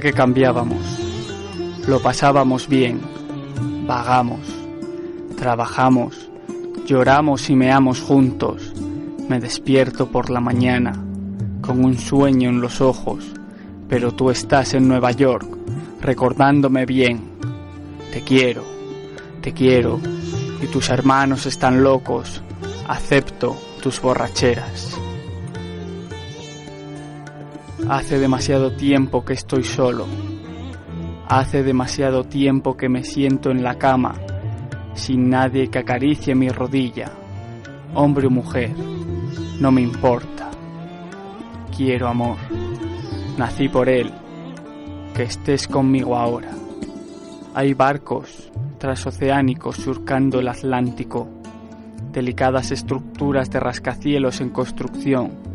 que cambiábamos. Lo pasábamos bien, vagamos, trabajamos, lloramos y meamos juntos. Me despierto por la mañana, con un sueño en los ojos, pero tú estás en Nueva York, recordándome bien. Te quiero, te quiero, y tus hermanos están locos. Acepto tus borracheras. Hace demasiado tiempo que estoy solo. Hace demasiado tiempo que me siento en la cama, sin nadie que acaricie mi rodilla. Hombre o mujer, no me importa. Quiero amor. Nací por él. Que estés conmigo ahora. Hay barcos transoceánicos surcando el Atlántico, delicadas estructuras de rascacielos en construcción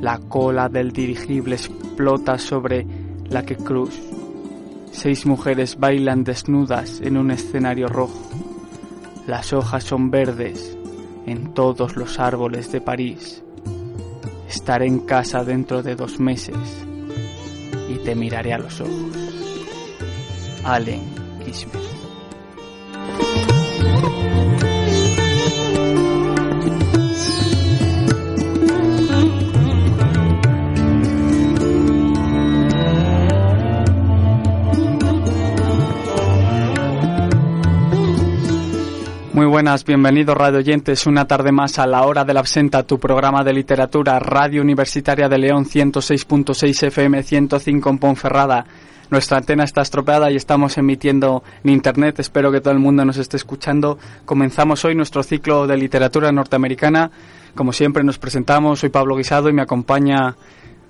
la cola del dirigible explota sobre la que Cruz. Seis mujeres bailan desnudas en un escenario rojo. Las hojas son verdes en todos los árboles de París. Estaré en casa dentro de dos meses y te miraré a los ojos. Allen Kismer. Buenas, bienvenidos radio oyentes una tarde más a la hora de la absenta, tu programa de literatura, Radio Universitaria de León 106.6 FM 105 en Ponferrada. Nuestra antena está estropeada y estamos emitiendo en internet, espero que todo el mundo nos esté escuchando. Comenzamos hoy nuestro ciclo de literatura norteamericana. Como siempre nos presentamos, soy Pablo Guisado y me acompaña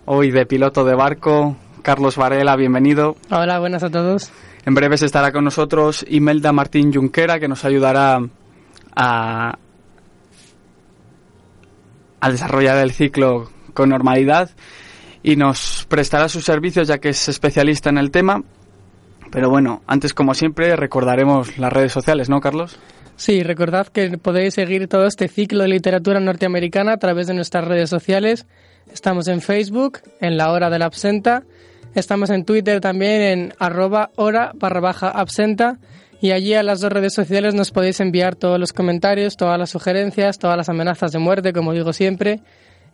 hoy de piloto de barco Carlos Varela, bienvenido. Hola, buenas a todos. En breves estará con nosotros Imelda Martín Junquera, que nos ayudará a, desarrollar el ciclo con normalidad y nos prestará sus servicios ya que es especialista en el tema. Pero bueno, antes como siempre recordaremos las redes sociales, ¿no, Carlos? Sí, recordad que podéis seguir todo este ciclo de literatura norteamericana a través de nuestras redes sociales. Estamos en Facebook, en la hora de la absenta, Estamos en Twitter también en arroba hora barra baja absenta y allí a las dos redes sociales nos podéis enviar todos los comentarios, todas las sugerencias, todas las amenazas de muerte, como digo siempre,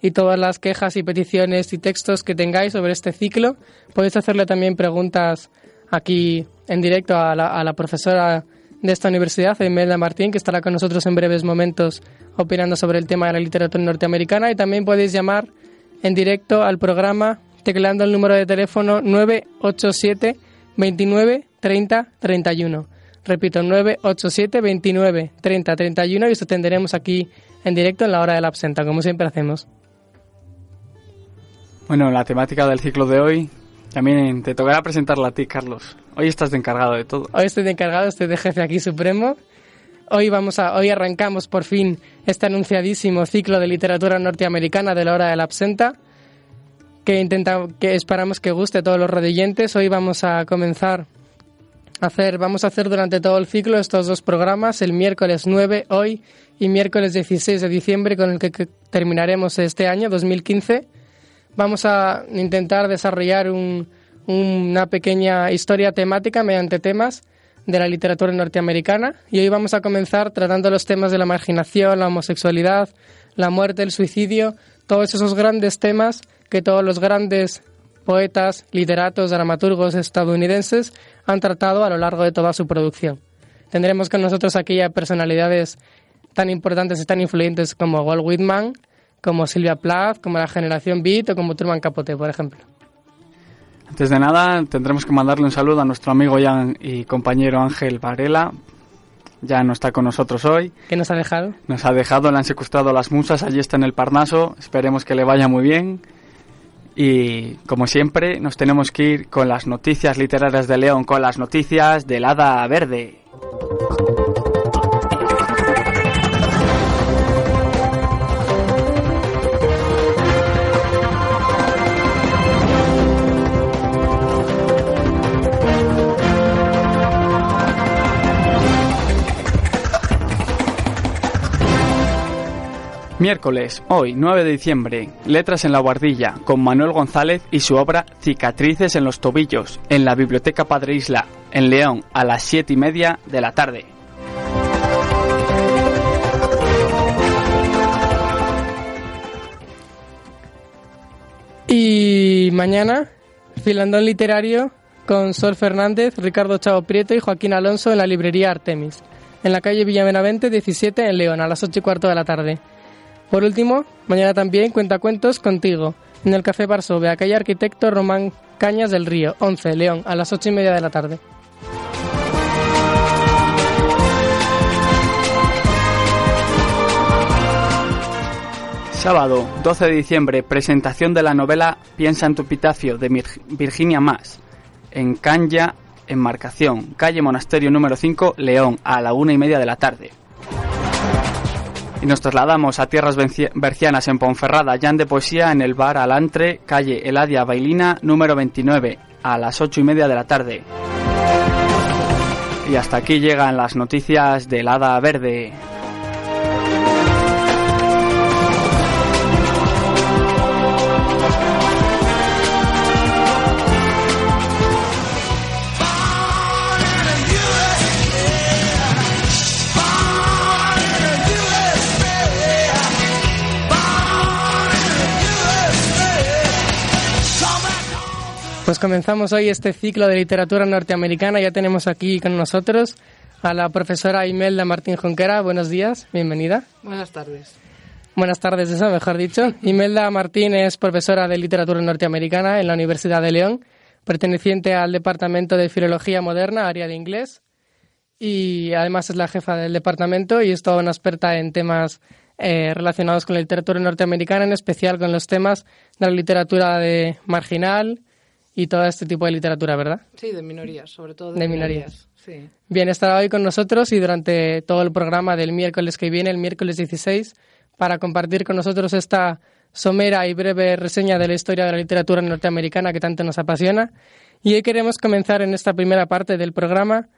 y todas las quejas y peticiones y textos que tengáis sobre este ciclo. Podéis hacerle también preguntas aquí en directo a la, profesora de esta universidad, Imelda Martín, que estará con nosotros en breves momentos opinando sobre el tema de la literatura norteamericana y también podéis llamar en directo al programa tecleando el número de teléfono 987 29 30 31. Repito, 987 29 30 31 y os atenderemos aquí en directo en la hora de la absenta, como siempre hacemos. Bueno, la temática del ciclo de hoy también te tocará presentarla a ti, Carlos. Hoy estás de encargado de todo. Hoy estoy de encargado, estoy de jefe aquí supremo. Hoy vamos a, hoy arrancamos por fin este anunciadísimo ciclo de literatura norteamericana de la hora de la absenta que intenta, que esperamos que guste a todos los rodillantes. Hoy vamos a comenzar hacer, vamos a hacer durante todo el ciclo estos dos programas, el miércoles 9 hoy y miércoles 16 de diciembre con el que, terminaremos este año 2015. Vamos a intentar desarrollar una pequeña historia temática mediante temas de la literatura norteamericana y hoy vamos a comenzar tratando los temas de la marginación, la homosexualidad, la muerte, el suicidio, todos esos grandes temas que todos los grandes poetas, literatos, dramaturgos estadounidenses han tratado a lo largo de toda su producción. Tendremos con nosotros aquí a personalidades tan importantes y tan influyentes como Walt Whitman, como Silvia Plath, como la generación Beat o como Truman Capote, por ejemplo. Antes de nada, tendremos que mandarle un saludo a nuestro amigo y compañero Ángel Varela. Ya no está con nosotros hoy. ¿Qué nos ha dejado? Nos ha dejado, le han secuestrado las musas, allí está en el Parnaso. Esperemos que le vaya muy bien. Y como siempre, nos tenemos que ir con las noticias literarias de León, con las noticias del Hada Verde. Miércoles, hoy 9 de diciembre, Letras en la Guardilla, con Manuel González y su obra Cicatrices en los Tobillos, en la Biblioteca Padre Isla, en León, a las 7 y media de la tarde. Y mañana, Filandón Literario con Sol Fernández, Ricardo Chavo Prieto y Joaquín Alonso en la librería Artemis, en la calle Villavenavente 17 en León, a las 8 y cuarto de la tarde. Por último, mañana también cuenta cuentos contigo, en el Café Varsovia, calle Arquitecto Román Cañas del Río, 11, León, a las 8 y media de la tarde. Sábado, 12 de diciembre, presentación de la novela Piensa en tu epitafio de Virginia Mas, en Canya, Enmarcación, calle Monasterio número 5, León, a la una y media de la tarde. Y nos trasladamos a tierras bercianas en Ponferrada, Jan de Poesía en el bar Alantre, calle Eladia Bailina, número 29, a las ocho y media de la tarde. Y hasta aquí llegan las noticias del Hada Verde. Pues comenzamos hoy este ciclo de literatura norteamericana. Ya tenemos aquí con nosotros a la profesora Imelda Martín Jonquera. Buenos días, bienvenida. Buenas tardes. Buenas tardes, eso mejor dicho. Imelda Martín es profesora de literatura norteamericana en la Universidad de León, perteneciente al Departamento de Filología Moderna, área de inglés, y además es la jefa del departamento y es toda una experta en temas eh, relacionados con la literatura norteamericana, en especial con los temas de la literatura de marginal, y todo este tipo de literatura, ¿verdad? Sí, de minorías, sobre todo de, minorías. Sí. Bien, estará hoy con nosotros y durante todo el programa del miércoles que viene, el miércoles 16, para compartir con nosotros esta somera y breve reseña de la historia de la literatura norteamericana que tanto nos apasiona. Y hoy queremos comenzar en esta primera parte del programa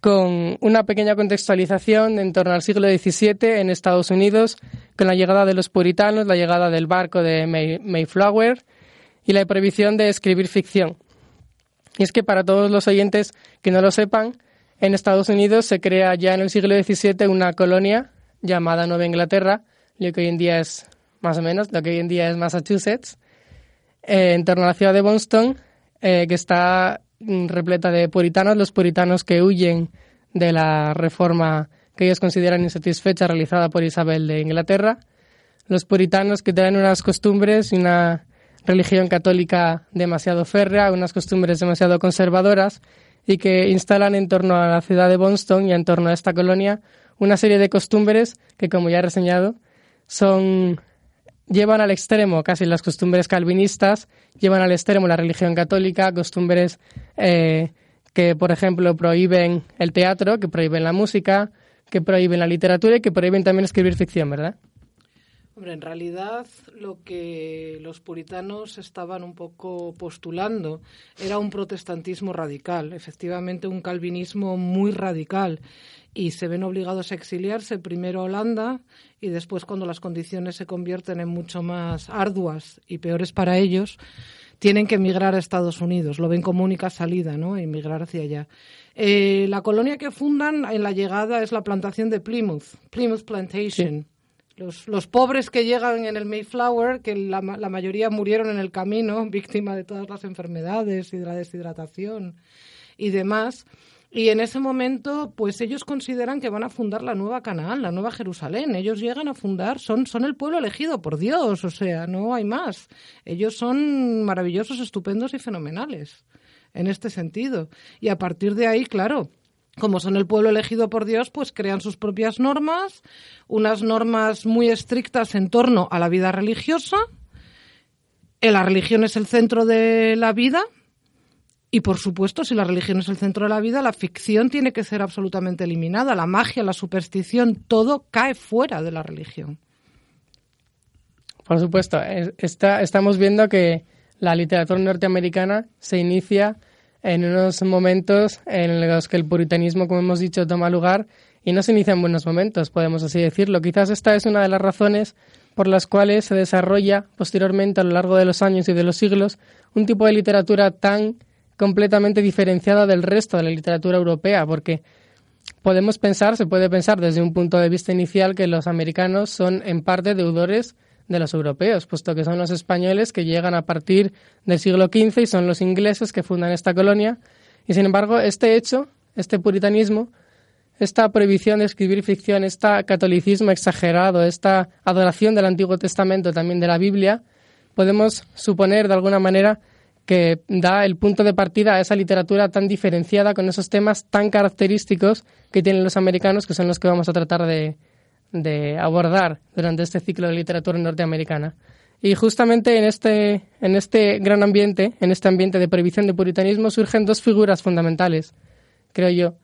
con una pequeña contextualización en torno al siglo XVII en Estados Unidos, con la llegada de los puritanos, la llegada del barco de Mayflower, y la prohibición de escribir ficción. Y es que para todos los oyentes que no lo sepan, en Estados Unidos se crea ya en el siglo XVII una colonia llamada Nueva Inglaterra, lo que hoy en día es más o menos, lo que hoy en día es Massachusetts, eh, en torno a la ciudad de Boston, eh, que está mm, repleta de puritanos, los puritanos que huyen de la reforma que ellos consideran insatisfecha realizada por Isabel de Inglaterra, los puritanos que traen unas costumbres y una religión católica demasiado férrea, unas costumbres demasiado conservadoras y que instalan en torno a la ciudad de Boston y en torno a esta colonia una serie de costumbres que, como ya he reseñado, son llevan al extremo casi las costumbres calvinistas, llevan al extremo la religión católica, costumbres eh, que, por ejemplo, prohíben el teatro, que prohíben la música, que prohíben la literatura y que prohíben también escribir ficción, ¿verdad? En realidad lo que los puritanos estaban un poco postulando era un protestantismo radical, efectivamente un calvinismo muy radical, y se ven obligados a exiliarse primero a Holanda y después cuando las condiciones se convierten en mucho más arduas y peores para ellos, tienen que emigrar a Estados Unidos. Lo ven como única salida, ¿no? Emigrar hacia allá. Eh, la colonia que fundan en la llegada es la plantación de Plymouth, Plymouth Plantation. Los, pobres que llegan en el Mayflower, que la, mayoría murieron en el camino, víctima de todas las enfermedades y de la deshidratación y demás. Y en ese momento, pues ellos consideran que van a fundar la nueva Canaán, la nueva Jerusalén. Ellos llegan a fundar, son, son el pueblo elegido por Dios, o sea, no hay más. Ellos son maravillosos, estupendos y fenomenales en este sentido. Y a partir de ahí, claro, como son el pueblo elegido por Dios, pues crean sus propias normas, unas normas muy estrictas en torno a la vida religiosa. Eh, la religión es el centro de la vida y, por supuesto, si la religión es el centro de la vida, la ficción tiene que ser absolutamente eliminada. La magia, la superstición, todo cae fuera de la religión. Por supuesto, está, estamos viendo que la literatura norteamericana se inicia en unos momentos en los que el puritanismo, como hemos dicho, toma lugar y no se inicia en buenos momentos, podemos así decirlo. Quizás esta es una de las razones por las cuales se desarrolla posteriormente a lo largo de los años y de los siglos un tipo de literatura tan completamente diferenciada del resto de la literatura europea, porque podemos pensar, se puede pensar desde un punto de vista inicial que los americanos son en parte deudores de los europeos, puesto que son los españoles que llegan a partir del siglo XV y son los ingleses que fundan esta colonia. Y sin embargo, este hecho, este puritanismo, esta prohibición de escribir ficción, este catolicismo exagerado, esta adoración del Antiguo Testamento, también de la Biblia, podemos suponer de alguna manera que da el punto de partida a esa literatura tan diferenciada con esos temas tan característicos que tienen los americanos, que son los que vamos a tratar de, de abordar durante este ciclo de literatura norteamericana. Y justamente en este, en este gran ambiente, en este ambiente de prohibición de puritanismo, surgen dos figuras fundamentales, creo yo,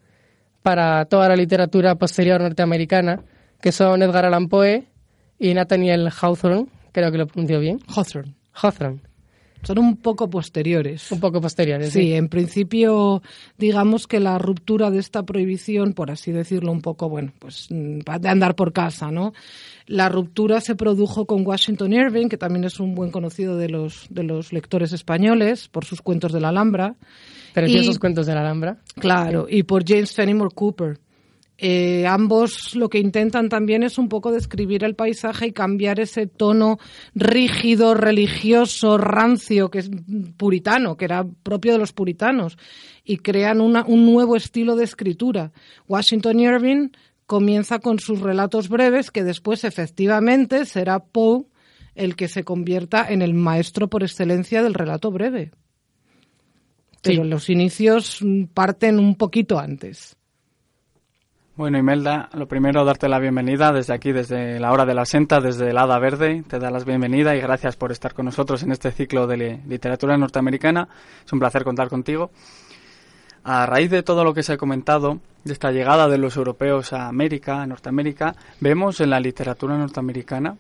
para toda la literatura posterior norteamericana, que son Edgar Allan Poe y Nathaniel Hawthorne, creo que lo pronunció bien. Hawthorne. Hawthorne. Son un poco posteriores. Un poco posteriores. Sí, en principio, digamos que la ruptura de esta prohibición, por así decirlo, un poco, bueno, pues mm, de andar por casa, ¿no? La ruptura se produjo con Washington Irving, que también es un buen conocido de los, de los lectores españoles, por sus cuentos de la Alhambra. Preciosos cuentos de la Alhambra. Claro, y por James Fenimore Cooper. Eh, ambos lo que intentan también es un poco describir el paisaje y cambiar ese tono rígido, religioso, rancio, que es puritano, que era propio de los puritanos, y crean un nuevo estilo de escritura. Washington Irving comienza con sus relatos breves, que después efectivamente será Poe el que se convierta en el maestro por excelencia del relato breve. Pero los inicios parten un poquito antes. Bueno, Imelda, lo primero, darte la bienvenida desde aquí, desde la hora de la senta, desde el Hada Verde. Te da las bienvenida y gracias por estar con nosotros en este ciclo de literatura norteamericana. Es un placer contar contigo. A raíz de todo lo que se ha comentado, de esta llegada de los europeos a América, a Norteamérica, vemos en la literatura norteamericana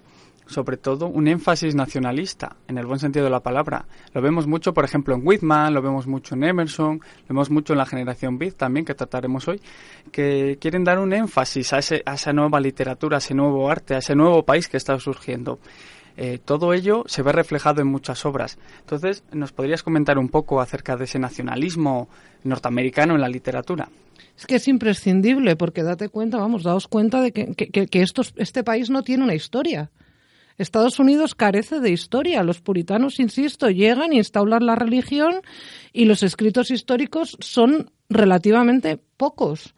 sobre todo un énfasis nacionalista, en el buen sentido de la palabra. Lo vemos mucho, por ejemplo, en Whitman, lo vemos mucho en Emerson, lo vemos mucho en la generación Beat también, que trataremos hoy, que quieren dar un énfasis a, ese, a esa nueva literatura, a ese nuevo arte, a ese nuevo país que está surgiendo. Eh, todo ello se ve reflejado en muchas obras. Entonces, ¿nos podrías comentar un poco acerca de ese nacionalismo norteamericano en la literatura? Es que es imprescindible, porque date cuenta, vamos, daos cuenta de que, que, que este país no tiene una historia. Estados Unidos carece de historia. Los puritanos, insisto, llegan instauran la religión y los escritos históricos son relativamente pocos.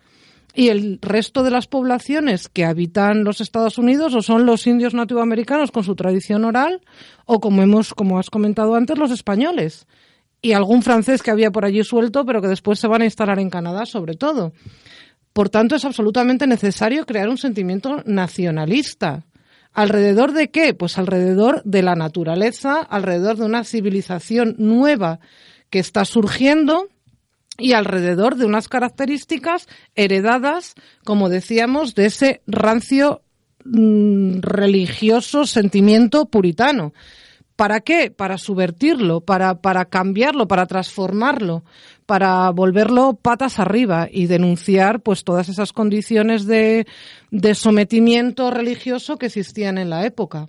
Y el resto de las poblaciones que habitan los Estados Unidos o son los indios nativoamericanos con su tradición oral o como hemos como has comentado antes los españoles y algún francés que había por allí suelto pero que después se van a instalar en Canadá sobre todo. Por tanto es absolutamente necesario crear un sentimiento nacionalista ¿Alrededor de qué? Pues alrededor de la naturaleza, alrededor de una civilización nueva que está surgiendo y alrededor de unas características heredadas, como decíamos, de ese rancio mm, religioso sentimiento puritano. ¿Para qué? Para subvertirlo, para, para cambiarlo, para transformarlo, para volverlo patas arriba y denunciar pues todas esas condiciones de, de sometimiento religioso que existían en la época.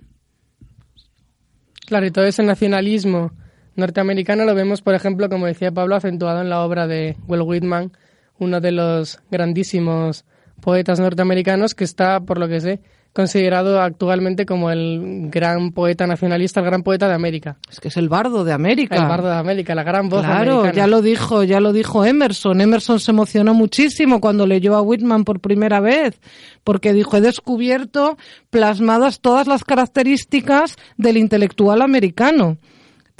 Claro, y todo ese nacionalismo norteamericano lo vemos, por ejemplo, como decía Pablo, acentuado en la obra de Will Whitman, uno de los grandísimos poetas norteamericanos que está, por lo que sé, considerado actualmente como el gran poeta nacionalista, el gran poeta de América. Es que es el bardo de América. El bardo de América, la gran voz Claro, ya lo dijo, ya lo dijo Emerson. Emerson se emocionó muchísimo cuando leyó a Whitman por primera vez, porque dijo, he descubierto plasmadas todas las características del intelectual americano.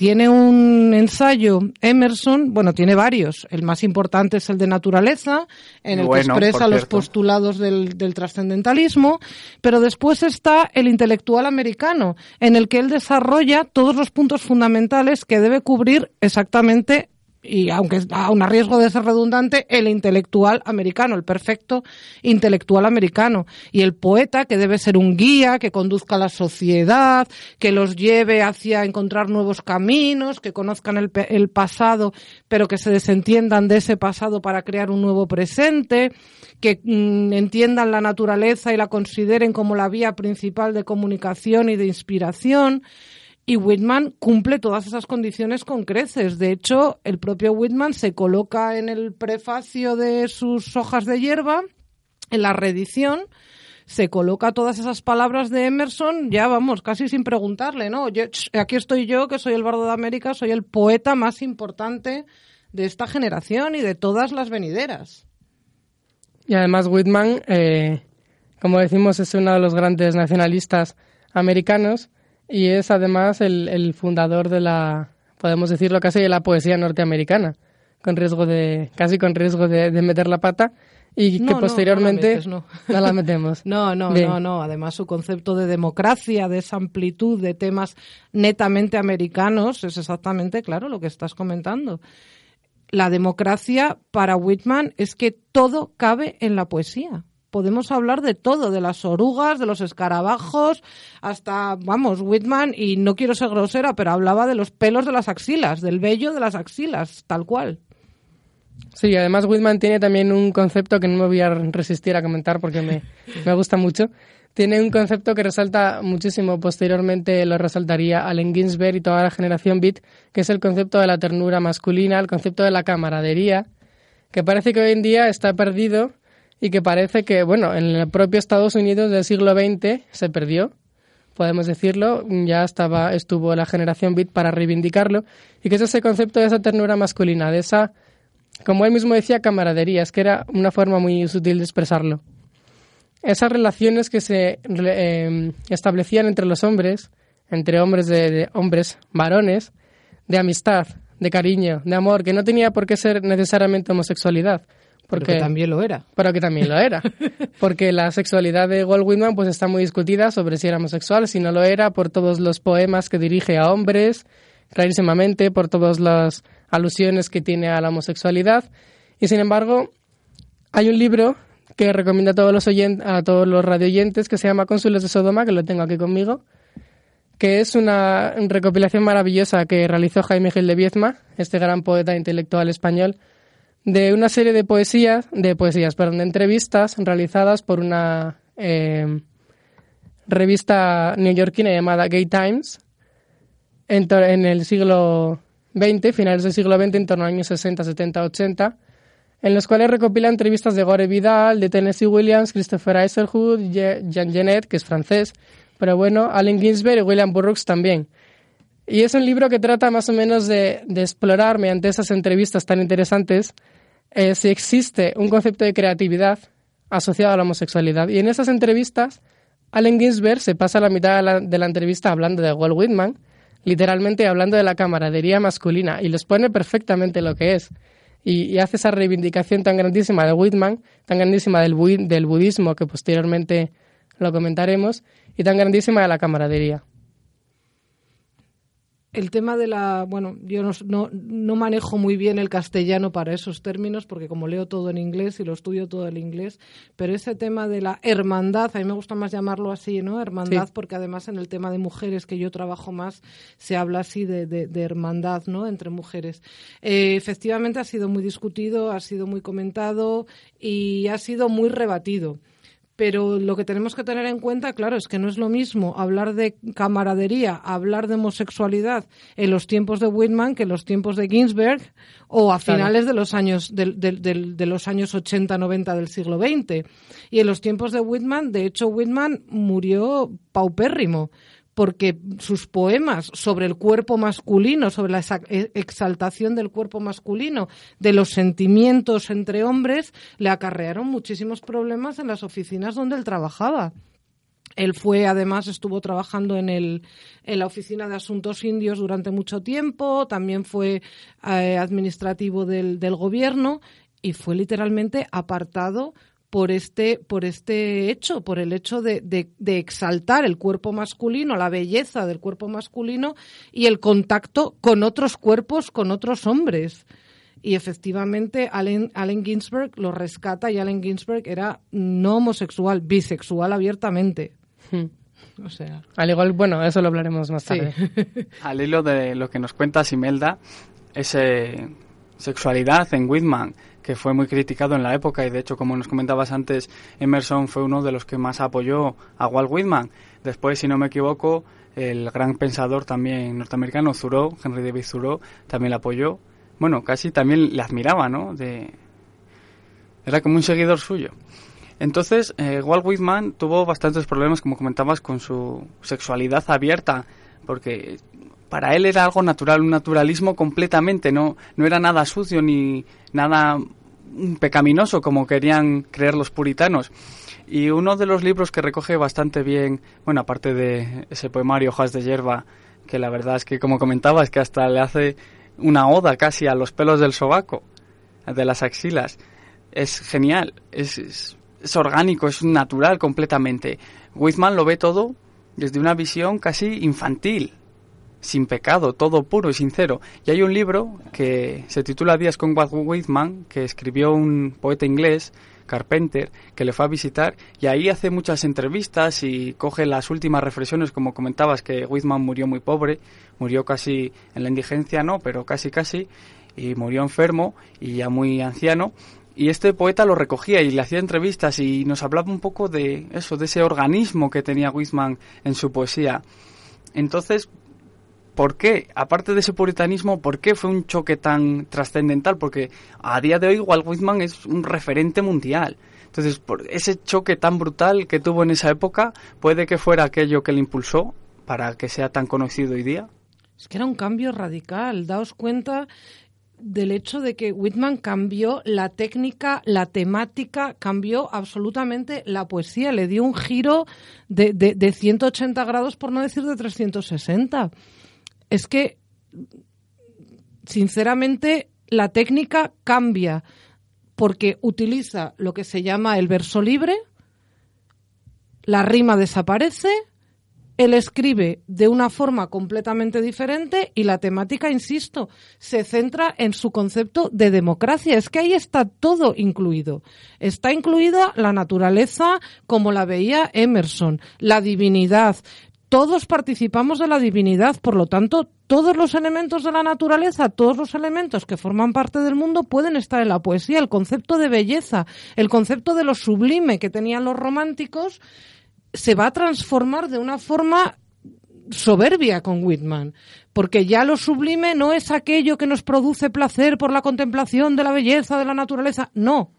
Tiene un ensayo, Emerson, bueno, tiene varios. El más importante es el de naturaleza, en el que expresa los postulados del, del trascendentalismo, pero después está el intelectual americano, en el que él desarrolla todos los puntos fundamentales que debe cubrir exactamente y aunque a un riesgo de ser redundante, el intelectual americano, el perfecto intelectual americano. Y el poeta, que debe ser un guía, que conduzca a la sociedad, que los lleve hacia encontrar nuevos caminos, que conozcan el, el pasado, pero que se desentiendan de ese pasado para crear un nuevo presente, que mm, entiendan la naturaleza y la consideren como la vía principal de comunicación y de inspiración y Whitman cumple todas esas condiciones con creces. De hecho, el propio Whitman se coloca en el prefacio de sus hojas de hierba, en la reedición, se coloca todas esas palabras de Emerson, ya vamos, casi sin preguntarle, ¿no? aquí estoy yo, que soy el bardo de América, soy el poeta más importante de esta generación y de todas las venideras. Y además Whitman, eh, como decimos, es uno de los grandes nacionalistas americanos y es además el, fundador de la, podemos decirlo casi, de la poesía norteamericana, con riesgo de, casi con riesgo de, meter la pata y que posteriormente no, la, metemos. no, no, no, no. Además, su concepto de democracia, de esa amplitud de temas netamente americanos, es exactamente, claro, lo que estás comentando. La democracia para Whitman es que todo cabe en la poesía podemos hablar de todo, de las orugas, de los escarabajos, hasta, vamos, Whitman, y no quiero ser grosera, pero hablaba de los pelos de las axilas, del vello de las axilas, tal cual. Sí, además Whitman tiene también un concepto que no me voy a resistir a comentar porque me, me gusta mucho. Tiene un concepto que resalta muchísimo, posteriormente lo resaltaría Allen Ginsberg y toda la generación Beat, que es el concepto de la ternura masculina, el concepto de la camaradería, que parece que hoy en día está perdido y que parece que, bueno, en el propio Estados Unidos del siglo XX se perdió, podemos decirlo, ya estaba, estuvo la generación Beat para reivindicarlo, y que es ese concepto de esa ternura masculina, de esa, como él mismo decía, camaradería, es que era una forma muy sutil de expresarlo. Esas relaciones que se em, establecían entre los hombres, entre hombres de hombres varones, de amistad, de cariño, de amor, que no tenía por qué ser necesariamente homosexualidad, porque, pero que también lo era. Pero que también lo era. Porque la sexualidad de Walt Whitman pues está muy discutida sobre si era homosexual, si no lo era, por todos los poemas que dirige a hombres, clarísimamente, por todas las alusiones que tiene a la homosexualidad. Y sin embargo, hay un libro que recomiendo a todos los a todos los radioyentes que se llama Cónsules de Sodoma, que lo tengo aquí conmigo, que es una recopilación maravillosa que realizó Jaime Gil de Viezma, este gran poeta intelectual español, de una serie de poesías, de poesías, perdón, de entrevistas realizadas por una eh, revista neoyorquina llamada Gay Times en, el siglo XX, finales del siglo XX, en torno a años 60, 70, 80, en los cuales recopila entrevistas de Gore Vidal, de Tennessee Williams, Christopher Iserhood, Jean Genet, que es francés, pero bueno, Allen Ginsberg y William Burroughs también. Y es un libro que trata más o menos de, de explorar, mediante esas entrevistas tan interesantes, eh, si existe un concepto de creatividad asociado a la homosexualidad. Y en esas entrevistas, Allen Ginsberg se pasa la mitad de la, entrevista hablando de Walt Whitman, literalmente hablando de la camaradería masculina, y les pone perfectamente lo que es. Y, hace esa reivindicación tan grandísima de Whitman, tan grandísima del, del budismo, que posteriormente lo comentaremos, y tan grandísima de la camaradería el tema de la, bueno, yo no, no, manejo muy bien el castellano para esos términos, porque como leo todo en inglés y lo estudio todo en inglés, pero ese tema de la hermandad, a mí me gusta más llamarlo así, ¿no? Hermandad, porque además en el tema de mujeres, que yo trabajo más, se habla así de, de, hermandad, ¿no? Entre mujeres. Eh, efectivamente ha sido muy discutido, ha sido muy comentado y ha sido muy rebatido pero lo que tenemos que tener en cuenta, claro, es que no es lo mismo hablar de camaradería, hablar de homosexualidad en los tiempos de Whitman que en los tiempos de Ginsberg o a finales de los años de, de, los años 80, 90 del siglo XX. Y en los tiempos de Whitman, de hecho, Whitman murió paupérrimo porque sus poemas sobre el cuerpo masculino, sobre la e, exaltación del cuerpo masculino, de los sentimientos entre hombres, le acarrearon muchísimos problemas en las oficinas donde él trabajaba. Él fue, además, estuvo trabajando en, el, en la Oficina de Asuntos Indios durante mucho tiempo, también fue eh, administrativo del, del gobierno y fue literalmente apartado por este, por este hecho, por el hecho de, de, exaltar el cuerpo masculino, la belleza del cuerpo masculino y el contacto con otros cuerpos, con otros hombres. y efectivamente Allen, Allen Ginsberg lo rescata y Allen Ginsberg era no homosexual, bisexual abiertamente. Hmm. O sea, Al igual, bueno, eso lo hablaremos más sí. tarde. Al hilo de lo que nos cuenta Simelda, ese sexualidad en Whitman, que fue muy criticado en la época y de hecho, como nos comentabas antes, Emerson fue uno de los que más apoyó a Walt Whitman. Después, si no me equivoco, el gran pensador también norteamericano, Thoreau, Henry David Thoreau, también le apoyó. Bueno, casi también le admiraba, ¿no? Era como un seguidor suyo. Entonces, eh, Walt Whitman tuvo bastantes problemas, como comentabas, con su sexualidad abierta, porque para él era algo natural, un naturalismo completamente, no, no era nada sucio ni nada pecaminoso como querían creer los puritanos. Y uno de los libros que recoge bastante bien, bueno, aparte de ese poemario Hojas de hierba, que la verdad es que, como comentabas, que hasta le hace una oda casi a los pelos del sobaco, de las axilas, es genial, es, es, es orgánico, es natural completamente. Whitman lo ve todo desde una visión casi infantil, sin pecado, todo puro y sincero. Y hay un libro que se titula Días con Walt Whitman, que escribió un poeta inglés, Carpenter, que le fue a visitar y ahí hace muchas entrevistas y coge las últimas reflexiones, como comentabas, que Whitman murió muy pobre, murió casi en la indigencia, no, pero casi casi, y murió enfermo y ya muy anciano. Y este poeta lo recogía y le hacía entrevistas y nos hablaba un poco de eso, de ese organismo que tenía Whitman en su poesía. Entonces, ¿Por qué? Aparte de ese puritanismo, ¿por qué fue un choque tan trascendental? Porque a día de hoy Walt Whitman es un referente mundial. Entonces, por ese choque tan brutal que tuvo en esa época, puede que fuera aquello que le impulsó para que sea tan conocido hoy día. Es que era un cambio radical. Daos cuenta del hecho de que Whitman cambió la técnica, la temática, cambió absolutamente la poesía, le dio un giro de, de, de 180 grados, por no decir de 360 es que, sinceramente, la técnica cambia porque utiliza lo que se llama el verso libre, la rima desaparece, él escribe de una forma completamente diferente y la temática, insisto, se centra en su concepto de democracia. Es que ahí está todo incluido. Está incluida la naturaleza como la veía Emerson, la divinidad, todos participamos de la divinidad, por lo tanto, todos los elementos de la naturaleza, todos los elementos que forman parte del mundo pueden estar en la poesía. El concepto de belleza, el concepto de lo sublime que tenían los románticos, se va a transformar de una forma soberbia con Whitman, porque ya lo sublime no es aquello que nos produce placer por la contemplación de la belleza de la naturaleza, no.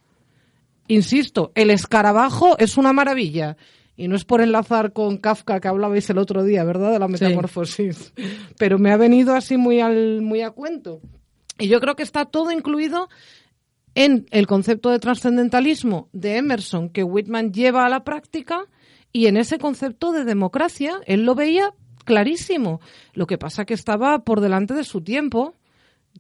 Insisto, el escarabajo es una maravilla y no es por enlazar con Kafka que hablabais el otro día, ¿verdad? De la metamorfosis. Sí. Pero me ha venido así muy, al, muy a cuento. Y yo creo que está todo incluido en el concepto de trascendentalismo de Emerson que Whitman lleva a la práctica y en ese concepto de democracia. Él lo veía clarísimo. Lo que pasa que estaba por delante de su tiempo.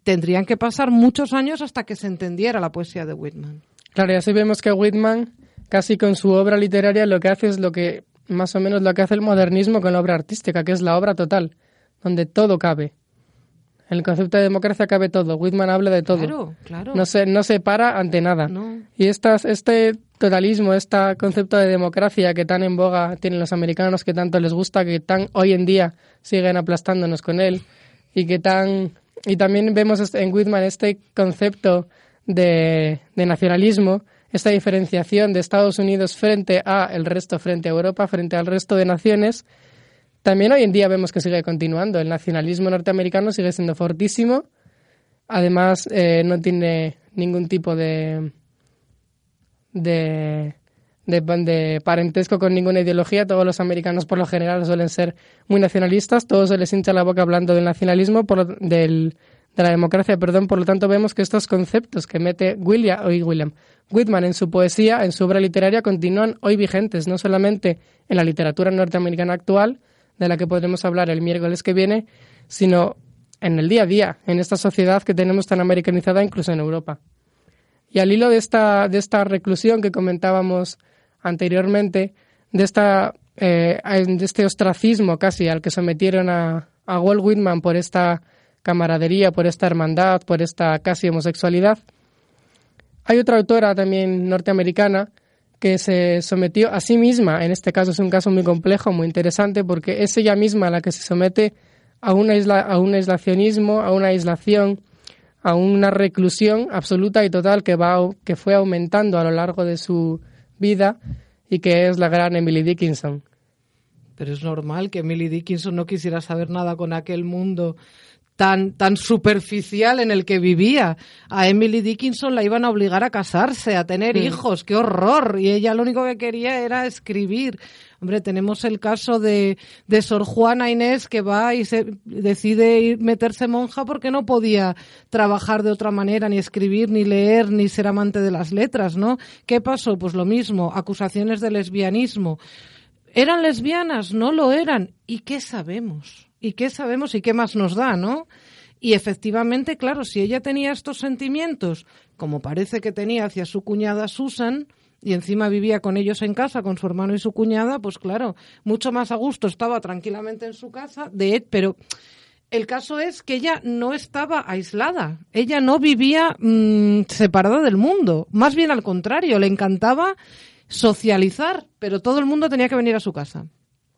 Tendrían que pasar muchos años hasta que se entendiera la poesía de Whitman. Claro, y así vemos que Whitman casi con su obra literaria lo que hace es lo que más o menos lo que hace el modernismo con la obra artística, que es la obra total, donde todo cabe. En el concepto de democracia cabe todo. Whitman habla de todo. Claro, claro. No se, no se para ante nada. No. Y estas, este totalismo, este concepto de democracia que tan en boga tienen los americanos, que tanto les gusta, que tan hoy en día siguen aplastándonos con él, y que tan y también vemos en Whitman este concepto de, de nacionalismo esta diferenciación de Estados Unidos frente a el resto, frente a Europa, frente al resto de naciones, también hoy en día vemos que sigue continuando. El nacionalismo norteamericano sigue siendo fortísimo. Además, eh, no tiene ningún tipo de, de, de, de, parentesco con ninguna ideología. Todos los americanos, por lo general, suelen ser muy nacionalistas. Todos se les hincha la boca hablando del nacionalismo, por, del, de la democracia, perdón. Por lo tanto, vemos que estos conceptos que mete William, Whitman en su poesía, en su obra literaria, continúan hoy vigentes, no solamente en la literatura norteamericana actual, de la que podremos hablar el miércoles que viene, sino en el día a día, en esta sociedad que tenemos tan americanizada incluso en Europa. Y al hilo de esta, de esta reclusión que comentábamos anteriormente, de, esta, eh, de este ostracismo casi al que sometieron a, a Walt Whitman por esta camaradería, por esta hermandad, por esta casi homosexualidad. Hay otra autora también norteamericana que se sometió a sí misma, en este caso es un caso muy complejo, muy interesante, porque es ella misma la que se somete a, una a un aislacionismo, a una aislación, a una reclusión absoluta y total que, va, que fue aumentando a lo largo de su vida y que es la gran Emily Dickinson. Pero es normal que Emily Dickinson no quisiera saber nada con aquel mundo tan, tan superficial en el que vivía. A Emily Dickinson la iban a obligar a casarse, a tener hijos, qué horror. Y ella lo único que quería era escribir. Hombre, tenemos el caso de, de Sor Juana Inés que va y se decide ir, meterse monja porque no podía trabajar de otra manera, ni escribir, ni leer, ni ser amante de las letras, ¿no? ¿Qué pasó? Pues lo mismo, acusaciones de lesbianismo. ¿Eran lesbianas? No lo eran. ¿Y qué sabemos? ¿Y qué sabemos y qué más nos da, no? Y efectivamente, claro, si ella tenía estos sentimientos, como parece que tenía hacia su cuñada Susan, y encima vivía con ellos en casa, con su hermano y su cuñada, pues claro, mucho más a gusto estaba tranquilamente en su casa, de pero el caso es que ella no estaba aislada, ella no vivía mm, separada del mundo, más bien al contrario, le encantaba socializar, pero todo el mundo tenía que venir a su casa.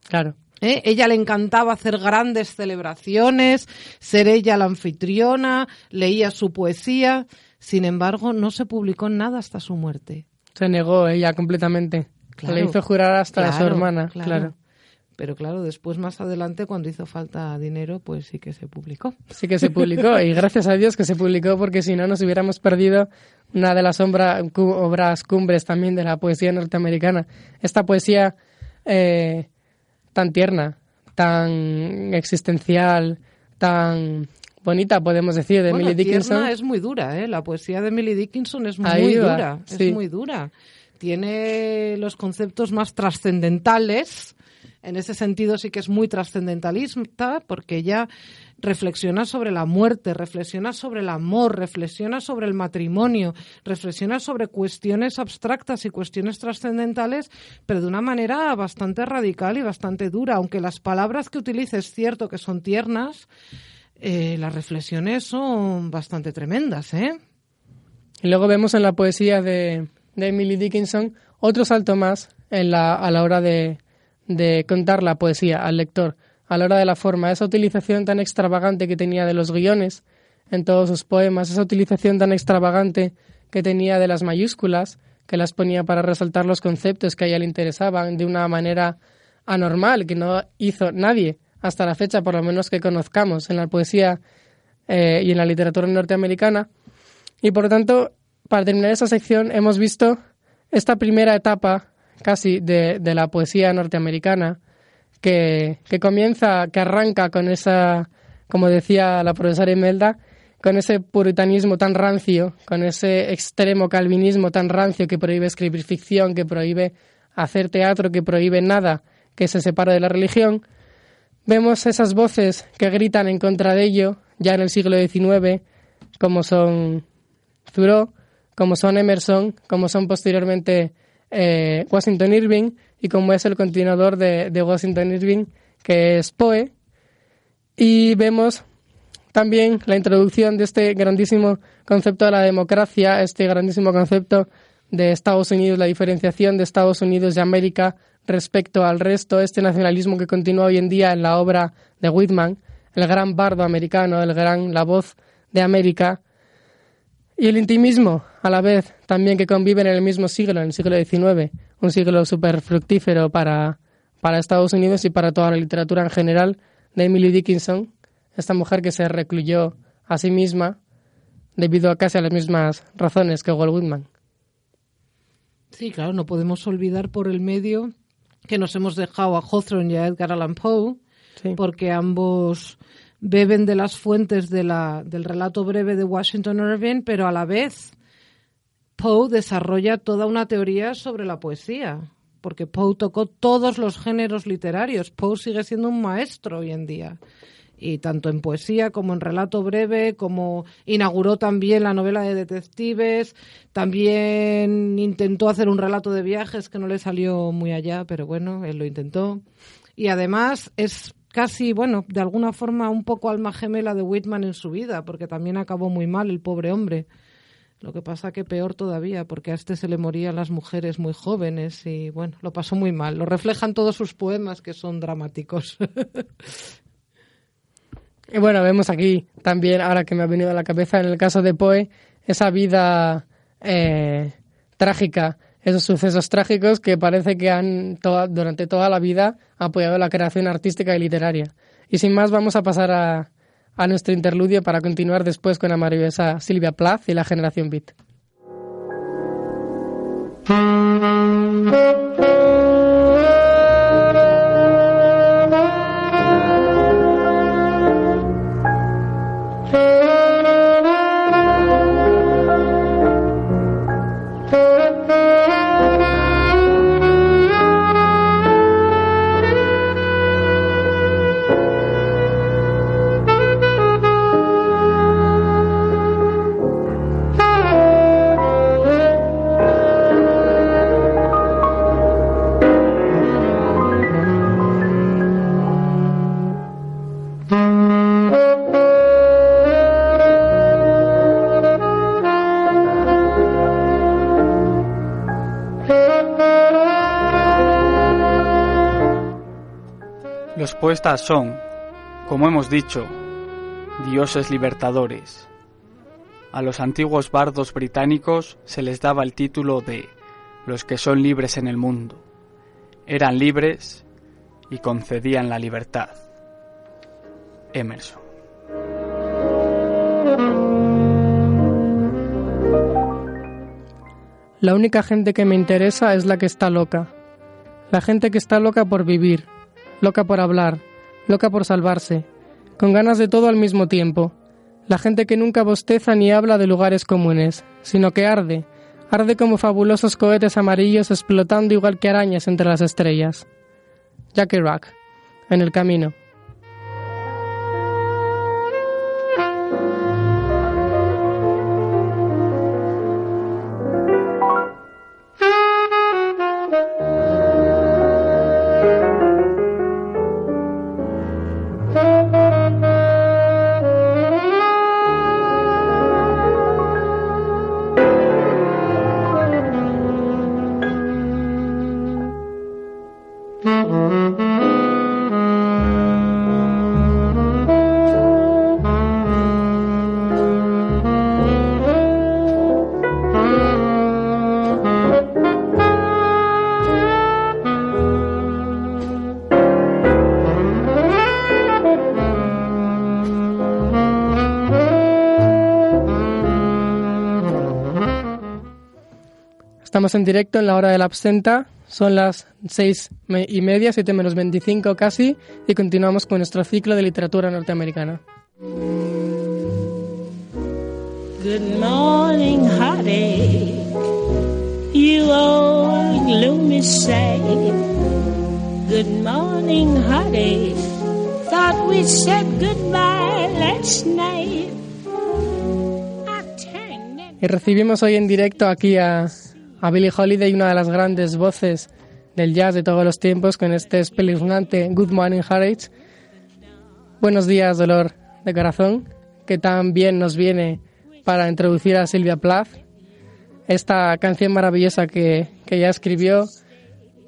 Claro. ¿Eh? Ella le encantaba hacer grandes celebraciones, ser ella la anfitriona, leía su poesía. Sin embargo, no se publicó nada hasta su muerte. Se negó ella completamente. le hizo jurar hasta a su hermana, claro. Pero claro, después más adelante, cuando hizo falta dinero, pues sí que se publicó. Sí que se publicó y gracias a Dios que se publicó porque si no nos hubiéramos perdido una de las obras cumbres también de la poesía norteamericana. Esta poesía eh, tan tierna, tan existencial, tan bonita, podemos decir, de Emily Dickinson. es muy dura, ¿eh? La poesía de Emily Dickinson es muy dura, es muy dura. Tiene los conceptos más trascendentales, en ese sentido sí que es muy trascendentalista, porque ella reflexiona sobre la muerte, reflexiona sobre el amor, reflexiona sobre el matrimonio, reflexiona sobre cuestiones abstractas y cuestiones trascendentales, pero de una manera bastante radical y bastante dura. Aunque las palabras que utiliza es cierto que son tiernas, eh, las reflexiones son bastante tremendas, ¿eh? Y luego vemos en la poesía de, Emily Dickinson otro salto más en la, a la hora de, de contar la poesía al lector a la hora de la forma, esa utilización tan extravagante que tenía de los guiones en todos sus poemas, esa utilización tan extravagante que tenía de las mayúsculas, que las ponía para resaltar los conceptos que a ella le interesaban de una manera anormal, que no hizo nadie hasta la fecha, por lo menos que conozcamos en la poesía eh, y en la literatura norteamericana. Y por lo tanto, para terminar esa sección, hemos visto esta primera etapa casi de la poesía norteamericana, que, comienza, que arranca con esa, como decía la profesora Imelda, con ese puritanismo tan rancio, con ese extremo calvinismo tan rancio que prohíbe escribir ficción, que prohíbe hacer teatro, que prohíbe nada que se separe de la religión, vemos esas voces que gritan en contra de ello ya en el siglo XIX, como son Thoreau, como son Emerson, como son posteriormente eh, Washington Irving, y como es el continuador de, Washington Irving, que es Poe. Y vemos también la introducción de este grandísimo concepto de la democracia, este grandísimo concepto de Estados Unidos, la diferenciación de Estados Unidos de América respecto al resto, este nacionalismo que continúa hoy en día en la obra de Whitman, el gran bardo americano, el gran la voz de América, y el intimismo, a la vez, también que conviven en el mismo siglo, en el siglo XIX, un siglo súper fructífero para, para Estados Unidos y para toda la literatura en general, de Emily Dickinson, esta mujer que se recluyó a sí misma debido a casi a las mismas razones que Walt Whitman. Sí, claro, no podemos olvidar por el medio que nos hemos dejado a Hawthorne y a Edgar Allan Poe, porque ambos beben de las fuentes de la, del relato breve de Washington Irving, pero a la vez Poe desarrolla toda una teoría sobre la poesía, porque Poe tocó todos los géneros literarios. Poe sigue siendo un maestro hoy en día. Y tanto en poesía como en relato breve, como inauguró también la novela de detectives, también intentó hacer un relato de viajes que no le salió muy allá, pero bueno, él lo intentó. Y además es casi, bueno, de alguna forma un poco alma gemela de Whitman en su vida, porque también acabó muy mal el pobre hombre. Lo que pasa que peor todavía, porque a este se le morían las mujeres muy jóvenes y bueno, lo pasó muy mal. Lo reflejan todos sus poemas que son dramáticos. y bueno, vemos aquí también, ahora que me ha venido a la cabeza, en el caso de Poe, esa vida eh, trágica, esos sucesos trágicos que parece que han durante toda la vida apoyado la creación artística y literaria. Y sin más, vamos a pasar a, a nuestro interludio para continuar después con la maravillosa Silvia Plath y la generación Beat. Estas son, como hemos dicho, dioses libertadores. A los antiguos bardos británicos se les daba el título de los que son libres en el mundo. Eran libres y concedían la libertad. Emerson. La única gente que me interesa es la que está loca. La gente que está loca por vivir, loca por hablar, loca por salvarse, con ganas de todo al mismo tiempo. La gente que nunca bosteza ni habla de lugares comunes, sino que arde, arde como fabulosos cohetes amarillos explotando igual que arañas entre las estrellas. Jackie Rock, en el camino. Estamos en directo en la hora de la absenta. Son las seis y media, siete menos veinticinco casi, y continuamos con nuestro ciclo de literatura norteamericana. Good morning, You Good morning, Thought we said goodbye last night. Y recibimos hoy en directo aquí a a Billie Holiday, una de las grandes voces del jazz de todos los tiempos, con este espeluznante Good Morning Harriet. Buenos días, dolor de corazón, que también nos viene para introducir a Silvia Plath, esta canción maravillosa que, que ella escribió,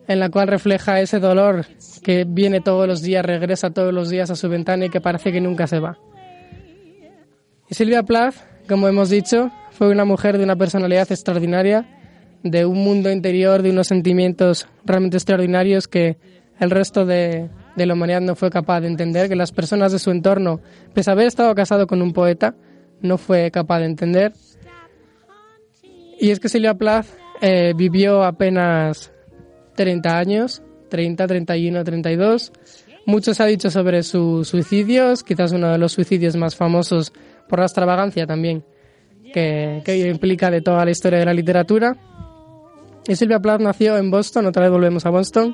en la cual refleja ese dolor que viene todos los días, regresa todos los días a su ventana y que parece que nunca se va. Y Silvia Plath, como hemos dicho, fue una mujer de una personalidad extraordinaria de un mundo interior, de unos sentimientos realmente extraordinarios que el resto de, la humanidad no fue capaz de entender, que las personas de su entorno, pese a haber estado casado con un poeta, no fue capaz de entender. Y es que Silvia Plath eh, vivió apenas 30 años, 30, 31, 32. Mucho se ha dicho sobre sus suicidios, quizás uno de los suicidios más famosos por la extravagancia también que, que implica de toda la historia de la literatura. Y Silvia Plath nació en Boston, otra vez volvemos a Boston,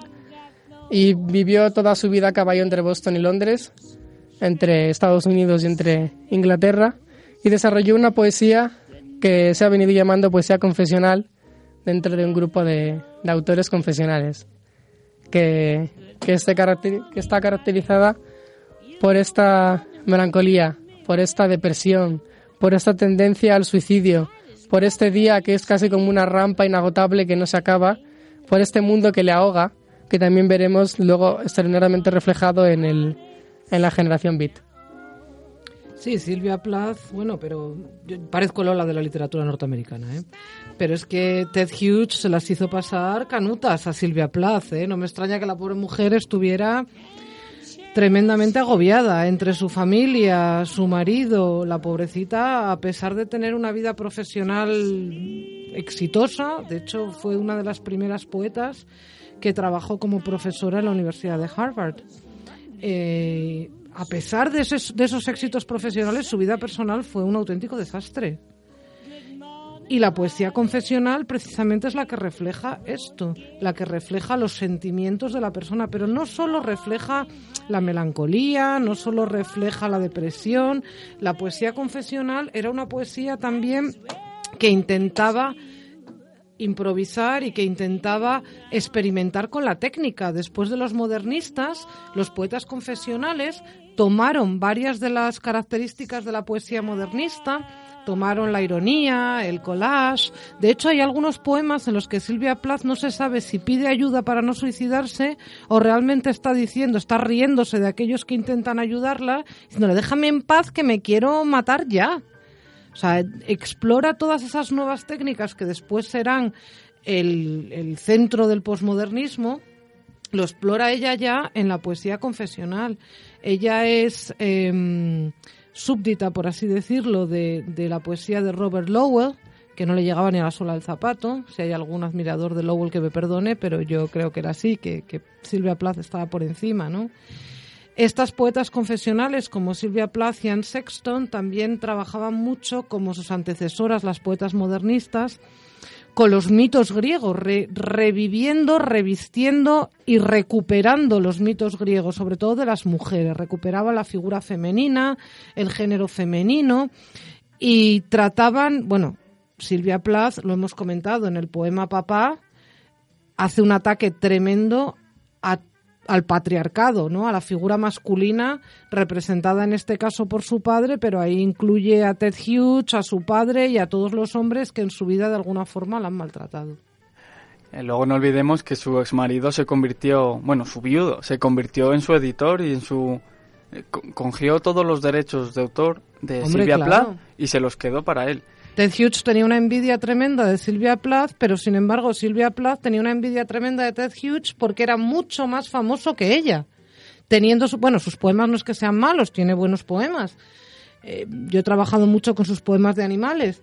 y vivió toda su vida a caballo entre Boston y Londres, entre Estados Unidos y entre Inglaterra, y desarrolló una poesía que se ha venido llamando poesía confesional dentro de un grupo de, autores confesionales, que, que, este que está caracterizada por esta melancolía, por esta depresión, por esta tendencia al suicidio, por este día que es casi como una rampa inagotable que no se acaba, por este mundo que le ahoga, que también veremos luego extraordinariamente reflejado en, el, en la generación Beat. Sí, Silvia Plath, bueno, pero yo parezco Lola de la literatura norteamericana, ¿eh? Pero es que Ted Hughes se las hizo pasar canutas a Silvia Plath, ¿eh? No me extraña que la pobre mujer estuviera tremendamente agobiada entre su familia, su marido, la pobrecita, a pesar de tener una vida profesional exitosa, de hecho fue una de las primeras poetas que trabajó como profesora en la Universidad de Harvard. Eh, a pesar de esos, éxitos profesionales, su vida personal fue un auténtico desastre. Y la poesía confesional precisamente es la que refleja esto, la que refleja los sentimientos de la persona, pero no solo refleja la melancolía, no solo refleja la depresión, la poesía confesional era una poesía también que intentaba improvisar y que intentaba experimentar con la técnica. Después de los modernistas, los poetas confesionales tomaron varias de las características de la poesía modernista, tomaron la ironía, el collage. De hecho, hay algunos poemas en los que Silvia Plath no se sabe si pide ayuda para no suicidarse o realmente está diciendo, está riéndose de aquellos que intentan ayudarla, diciéndole, déjame en paz que me quiero matar ya. O sea, explora todas esas nuevas técnicas que después serán el, centro del posmodernismo, lo explora ella ya en la poesía confesional. Ella es em, súbdita, por así decirlo, de, la poesía de Robert Lowell, que no le llegaba ni a la sola del zapato. Si hay algún admirador de Lowell que me perdone, pero yo creo que era así, que, que Silvia Plath estaba por encima, ¿no? Estas poetas confesionales como Silvia Plath y Anne Sexton también trabajaban mucho, como sus antecesoras, las poetas modernistas, con los mitos griegos, reviviendo, revistiendo y recuperando los mitos griegos, sobre todo de las mujeres. Recuperaba la figura femenina, el género femenino y trataban, bueno, Silvia Plath, lo hemos comentado en el poema Papá, hace un ataque tremendo al patriarcado, ¿no? A la figura masculina representada en este caso por su padre, pero ahí incluye a Ted Hughes, a su padre y a todos los hombres que en su vida de alguna forma la han maltratado. Eh, luego no olvidemos que su exmarido se convirtió, bueno, su viudo, se convirtió en su editor y en su eh, congió todos los derechos de autor de Silvia Plath y se los quedó para él. Ted Hughes tenía una envidia tremenda de Silvia Plath, pero sin embargo Silvia Plath tenía una envidia tremenda de Ted Hughes porque era mucho más famoso que ella. Teniendo, su, bueno, sus poemas no es que sean malos, tiene buenos poemas. Eh, yo he trabajado mucho con sus poemas de animales,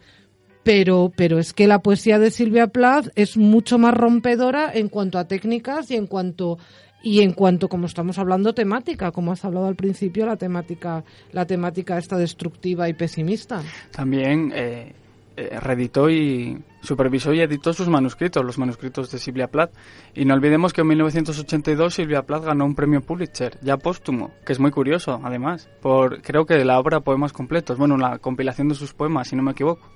pero, pero es que la poesía de Silvia Plath es mucho más rompedora en cuanto a técnicas y en cuanto y en cuanto como estamos hablando temática como has hablado al principio la temática la temática esta destructiva y pesimista. También eh, eh, reeditó y supervisó y editó sus manuscritos los manuscritos de Silvia Plath. Y no olvidemos que en 1982 Silvia Plath ganó un premio Pulitzer ya póstumo que es muy curioso además por creo que la obra poemas completos bueno la compilación de sus poemas si no me equivoco.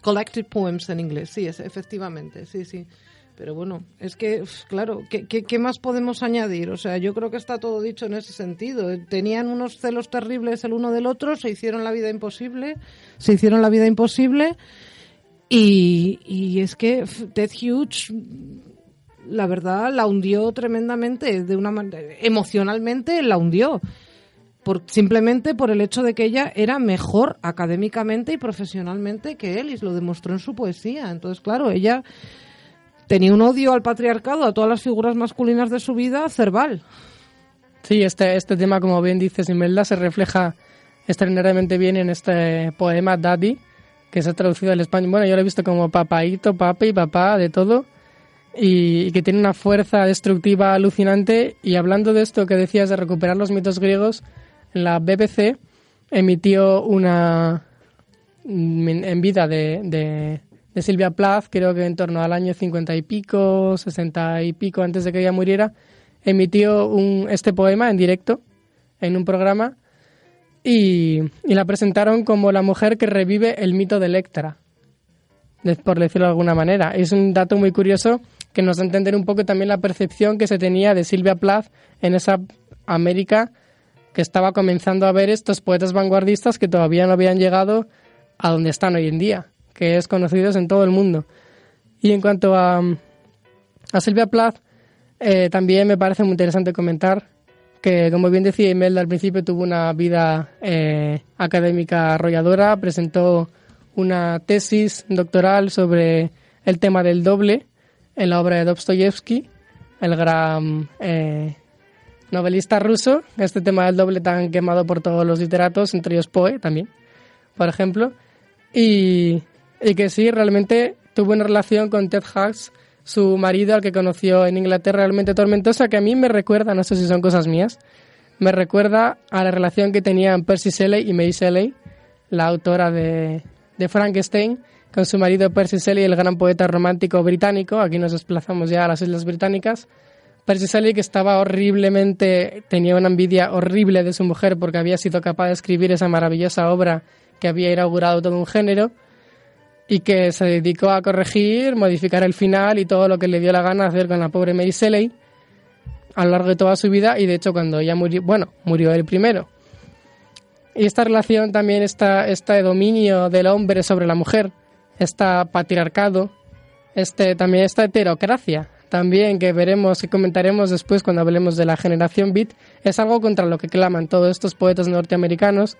Collected Poems en inglés sí es efectivamente sí sí pero bueno, es que, claro, ¿qué, ¿qué, más podemos añadir? O sea, yo creo que está todo dicho en ese sentido. Tenían unos celos terribles el uno del otro, se hicieron la vida imposible, se hicieron la vida imposible. Y, y es que Ted Hughes, la verdad, la hundió tremendamente, de una emocionalmente la hundió. Por, simplemente por el hecho de que ella era mejor académicamente y profesionalmente que él y lo demostró en su poesía. Entonces, claro, ella tenía un odio al patriarcado, a todas las figuras masculinas de su vida, cerval. Sí, este, este tema, como bien dices, Imelda, se refleja extraordinariamente bien en este poema Daddy, que se ha traducido al español. Bueno, yo lo he visto como papaito, papi, papá, de todo, y, que tiene una fuerza destructiva alucinante. Y hablando de esto que decías de recuperar los mitos griegos, la BBC emitió una en vida de de Silvia Plath, creo que en torno al año 50 y pico, 60 y pico antes de que ella muriera, emitió este poema en directo en un programa y, la presentaron como la mujer que revive el mito de Electra, por decirlo de alguna manera. Es un dato muy curioso que nos da entender un poco también la percepción que se tenía de Silvia Plath en esa América que estaba comenzando a ver estos poetas vanguardistas que todavía no habían llegado a donde están hoy en día, que es conocidos en todo el mundo. Y en cuanto a, a Silvia Plath, eh, también me parece muy interesante comentar que, como bien decía Imelda al principio, tuvo una vida eh, académica arrolladora, presentó una tesis doctoral sobre el tema del doble en la obra de Dostoyevsky, el gran eh, novelista ruso, este tema del doble tan quemado por todos los literatos, entre ellos Poe también, por ejemplo, y, y que sí, realmente tuvo una relación con Ted Hughes, su marido, al que conoció en Inglaterra, realmente tormentosa, que a mí me recuerda, no sé si son cosas mías, me recuerda a la relación que tenían Percy Shelley y Mary Shelley, la autora de, de Frankenstein, con su marido Percy Shelley, el gran poeta romántico británico. Aquí nos desplazamos ya a las Islas Británicas. Percy Shelley que estaba horriblemente, tenía una envidia horrible de su mujer porque había sido capaz de escribir esa maravillosa obra que había inaugurado todo un género y que se dedicó a corregir, modificar el final y todo lo que le dio la gana hacer con la pobre Mary Shelley a lo largo de toda su vida y de hecho cuando ella murió, bueno, murió él primero. Y esta relación también, está este dominio del hombre sobre la mujer, este patriarcado, este, también esta heterocracia también que veremos y comentaremos después cuando hablemos de la generación beat, es algo contra lo que claman todos estos poetas norteamericanos,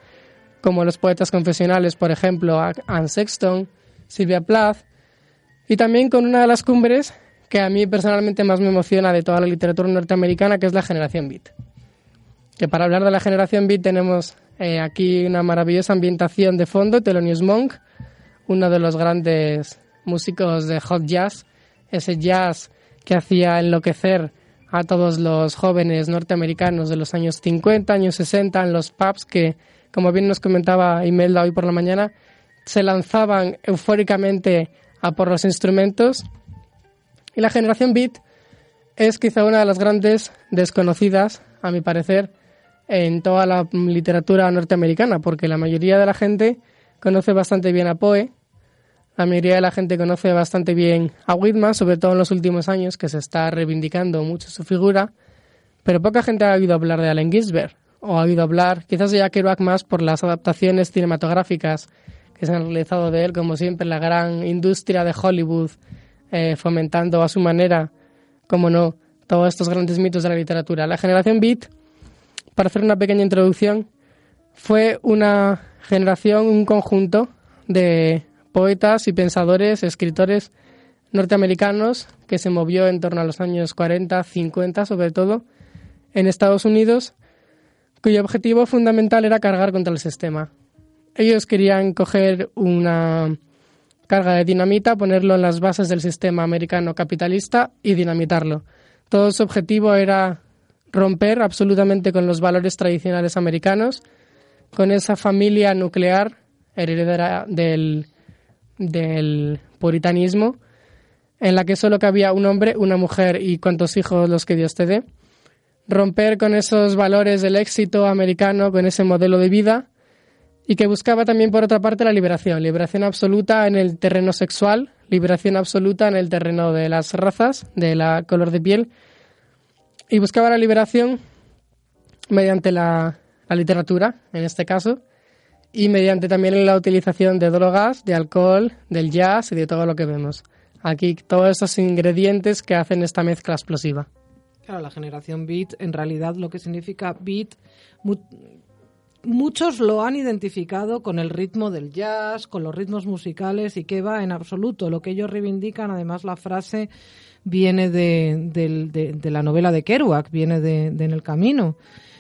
como los poetas confesionales, por ejemplo, Anne Sexton, Sylvia Plath, y también con una de las cumbres que a mí personalmente más me emociona de toda la literatura norteamericana, que es la generación beat. Que para hablar de la generación beat tenemos eh, aquí una maravillosa ambientación de fondo, Thelonious Monk, uno de los grandes músicos de hot jazz, ese jazz que hacía enloquecer a todos los jóvenes norteamericanos de los años 50, años 60, en los pubs que, como bien nos comentaba Imelda hoy por la mañana, se lanzaban eufóricamente a por los instrumentos. Y la generación beat es quizá una de las grandes desconocidas, a mi parecer, en toda la literatura norteamericana, porque la mayoría de la gente conoce bastante bien a Poe, la mayoría de la gente conoce bastante bien a Whitman, sobre todo en los últimos años, que se está reivindicando mucho su figura, pero poca gente ha oído hablar de Allen Ginsberg, o ha oído hablar quizás de Jack Kerouac más por las adaptaciones cinematográficas que se han realizado de él, como siempre, la gran industria de Hollywood, eh, fomentando a su manera, como no, todos estos grandes mitos de la literatura. La generación Beat, para hacer una pequeña introducción, fue una generación, un conjunto de poetas y pensadores, escritores norteamericanos que se movió en torno a los años 40, 50 sobre todo, en Estados Unidos, cuyo objetivo fundamental era cargar contra el sistema. Ellos querían coger una carga de dinamita, ponerlo en las bases del sistema americano capitalista y dinamitarlo. Todo su objetivo era romper absolutamente con los valores tradicionales americanos, con esa familia nuclear heredera del del puritanismo, en la que solo cabía un hombre, una mujer y cuantos hijos los que Dios te dé. Romper con esos valores del éxito americano, con ese modelo de vida, y que buscaba también, por otra parte, la liberación. Liberación absoluta en el terreno sexual, liberación absoluta en el terreno de las razas, de la color de piel, y buscaba la liberación mediante la, la literatura, en este caso, y mediante también la utilización de drogas, de alcohol, del jazz y de todo lo que vemos. Aquí todos esos ingredientes que hacen esta mezcla explosiva. La generación beat, en realidad lo que significa beat, muchos lo han identificado con el ritmo del jazz, con los ritmos musicales y que va en absoluto. Lo que ellos reivindican, además la frase viene de, la novela de Kerouac, viene de En el Camino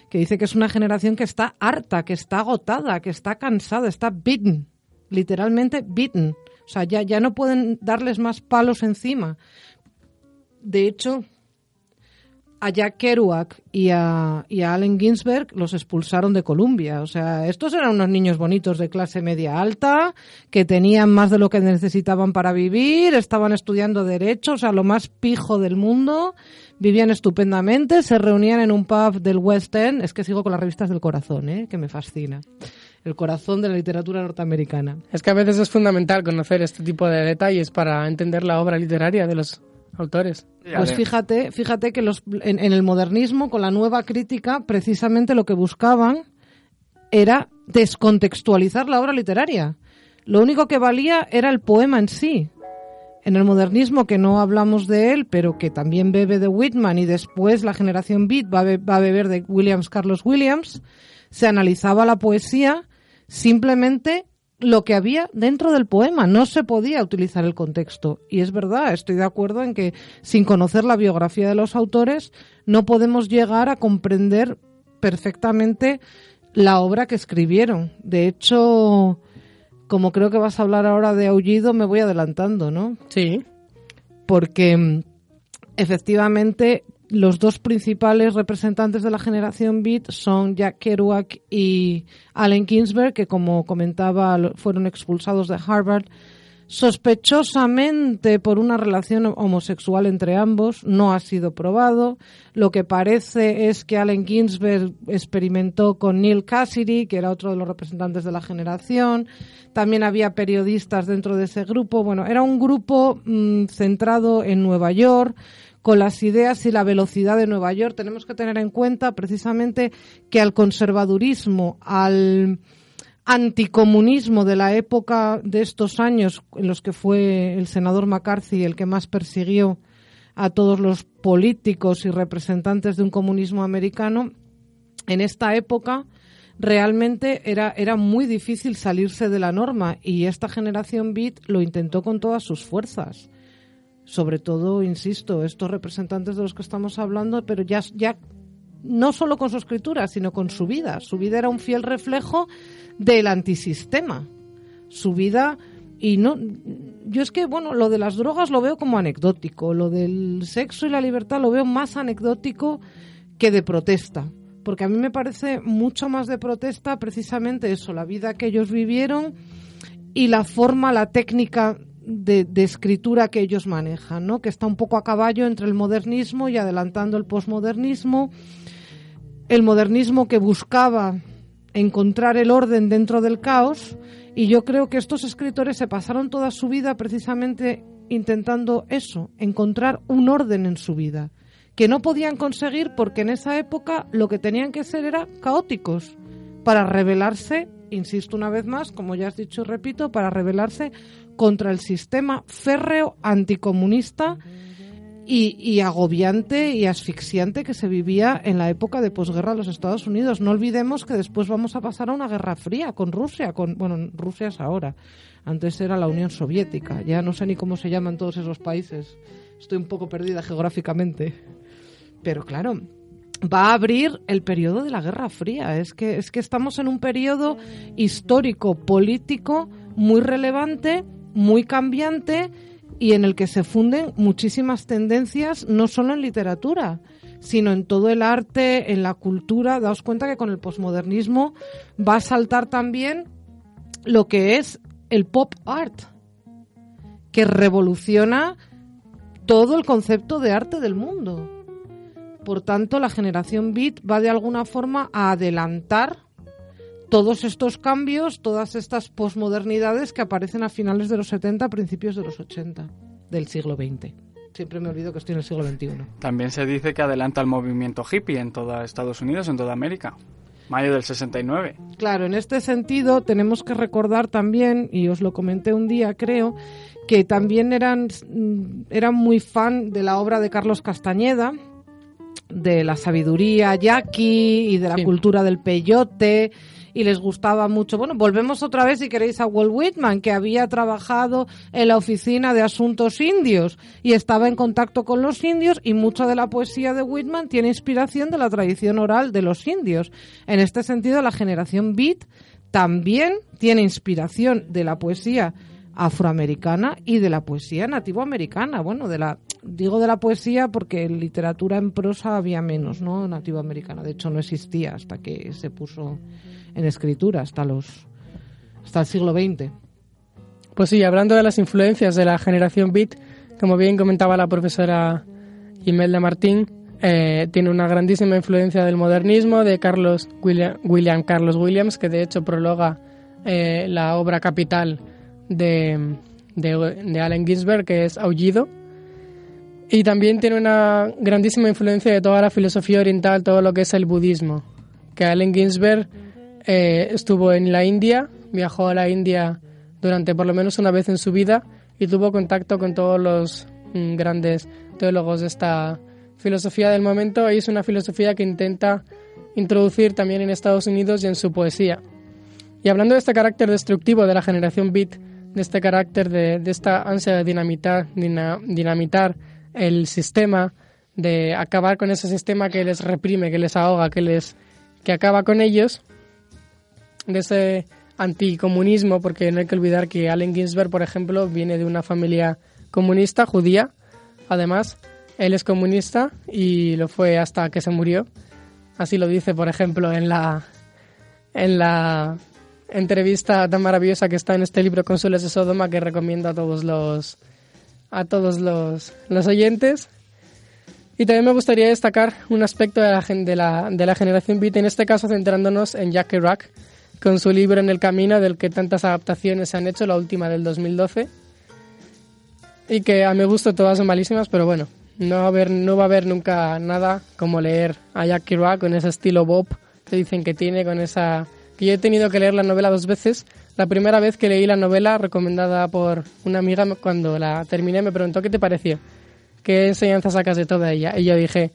que dice que es una generación que está harta, que está agotada, que está cansada, está beaten, literalmente beaten. O sea, ya, ya no pueden darles más palos encima. De hecho, a Jack Kerouac y a, y a Allen Ginsberg los expulsaron de Columbia. O sea, estos eran unos niños bonitos de clase media alta, que tenían más de lo que necesitaban para vivir, estaban estudiando derecho, o sea, lo más pijo del mundo, vivían estupendamente, se reunían en un pub del West End. Es que sigo con las revistas del corazón, ¿eh? que me fascina. El corazón de la literatura norteamericana. Es que a veces es fundamental conocer este tipo de detalles para entender la obra literaria de los autores. Pues fíjate, fíjate que los, en, el modernismo, con la nueva crítica, precisamente lo que buscaban era descontextualizar la obra literaria. Lo único que valía era el poema en sí. En el modernismo, que no hablamos de él, pero que también bebe de Whitman y después la generación Beat va a beber de Williams Carlos Williams, se analizaba la poesía simplemente lo que había dentro del poema, no se podía utilizar el contexto. Y es verdad, estoy de acuerdo en que sin conocer la biografía de los autores no podemos llegar a comprender perfectamente la obra que escribieron. De hecho, como creo que vas a hablar ahora de Aullido, me voy adelantando, ¿no? Sí. Porque mm, efectivamente los dos principales representantes de la generación Beat son Jack Kerouac y Allen Ginsberg, que como comentaba fueron expulsados de Harvard sospechosamente por una relación homosexual entre ambos. No ha sido probado. Lo que parece es que Allen Ginsberg experimentó con Neil Cassidy, que era otro de los representantes de la generación. También había periodistas dentro de ese grupo. Bueno, era un grupo mm, centrado en Nueva York con las ideas y la velocidad de Nueva York. Tenemos que tener en cuenta precisamente que al conservadurismo, al anticomunismo de la época de estos años en los que fue el senador McCarthy el que más persiguió a todos los políticos y representantes de un comunismo americano, en esta época realmente era, era muy difícil salirse de la norma y esta generación Beat lo intentó con todas sus fuerzas sobre todo, insisto, estos representantes de los que estamos hablando, pero ya, ya no solo con su escritura, sino con su vida. Su vida era un fiel reflejo del antisistema. Su vida y no yo es que bueno, lo de las drogas lo veo como anecdótico, lo del sexo y la libertad lo veo más anecdótico que de protesta, porque a mí me parece mucho más de protesta precisamente eso, la vida que ellos vivieron y la forma, la técnica de, escritura que ellos manejan, ¿no? que está un poco a caballo entre el modernismo y adelantando el posmodernismo. El modernismo que buscaba encontrar el orden dentro del caos y yo creo que estos escritores se pasaron toda su vida precisamente intentando eso, encontrar un orden en su vida, que no podían conseguir porque en esa época lo que tenían que ser era caóticos para rebelarse, insisto una vez más, como ya has dicho y repito, para rebelarse contra el sistema férreo anticomunista y, agobiante y asfixiante que se vivía en la época de posguerra de los Estados Unidos. No olvidemos que después vamos a pasar a una guerra fría con Rusia, con bueno, Rusia es ahora. Antes era la Unión Soviética. Ya no sé ni cómo se llaman todos esos países. Estoy un poco perdida geográficamente. Pero claro, va a abrir el periodo de la Guerra Fría. Es que, es que estamos en un periodo histórico, político muy relevante muy cambiante y en el que se funden muchísimas tendencias, no solo en literatura, sino en todo el arte, en la cultura. Daos cuenta que con el posmodernismo va a saltar también lo que es el pop art, que revoluciona todo el concepto de arte del mundo. Por tanto, la generación beat va de alguna forma a adelantar todos estos cambios, todas estas posmodernidades que aparecen a finales de los 70, principios de los 80 del siglo XX. Siempre me olvido que estoy en el siglo XXI. También se dice que adelanta el movimiento hippie en toda Estados Unidos, en toda América. Mayo del 69. Claro, en este sentido tenemos que recordar también, y os lo comenté un día creo, que también eran, eran muy fan de la obra de Carlos Castañeda, de la sabiduría yaqui y de la cultura del peyote y les gustaba mucho. Bueno, volvemos otra vez, si queréis, a Walt Whitman, que había trabajado en la oficina de asuntos indios y estaba en contacto con los indios y mucha de la poesía de Whitman tiene inspiración de la tradición oral de los indios. En este sentido, la generación Beat también tiene inspiración de la poesía afroamericana y de la poesía nativoamericana. Bueno, de la digo de la poesía porque literatura en prosa había menos, ¿no? Nativoamericana. De hecho, no existía hasta que se puso en escritura hasta los hasta el siglo XX. Pues sí, hablando de las influencias de la generación Beat, como bien comentaba la profesora Imelda Martín, eh, tiene una grandísima influencia del modernismo de Carlos William, Carlos Williams, que de hecho prologa eh, la obra capital de, de, Allen Ginsberg, que es Aullido. Y también tiene una grandísima influencia de toda la filosofía oriental, todo lo que es el budismo. Que Allen Ginsberg eh, estuvo en la India, viajó a la India durante por lo menos una vez en su vida y tuvo contacto con todos los mm, grandes teólogos de esta filosofía del momento y es una filosofía que intenta introducir también en Estados Unidos y en su poesía. Y hablando de este carácter destructivo de la generación beat, de este carácter de, esta ansia de dinamitar, dinamitar el sistema, de acabar con ese sistema que les reprime, que les ahoga, que les que acaba con ellos, de ese anticomunismo, porque no hay que olvidar que Allen Ginsberg, por ejemplo, viene de una familia comunista, judía, además, él es comunista y lo fue hasta que se murió. Así lo dice, por ejemplo, en la, en la entrevista tan maravillosa que está en este libro Consules de Sodoma que recomiendo a todos los, a todos los, los oyentes. Y también me gustaría destacar un aspecto de la, de la, de la generación beat, en este caso centrándonos en Jack Kerouac, con su libro En el Camino, del que tantas adaptaciones se han hecho, la última del 2012, y que a mi gusto todas son malísimas, pero bueno, no va a haber, no va a haber nunca nada como leer a Jack Kerouac con ese estilo Bob que dicen que tiene, con esa... que yo he tenido que leer la novela dos veces la primera vez que leí la novela recomendada por una amiga, cuando la terminé, me preguntó qué te pareció, qué enseñanza sacas de toda ella. Y yo dije,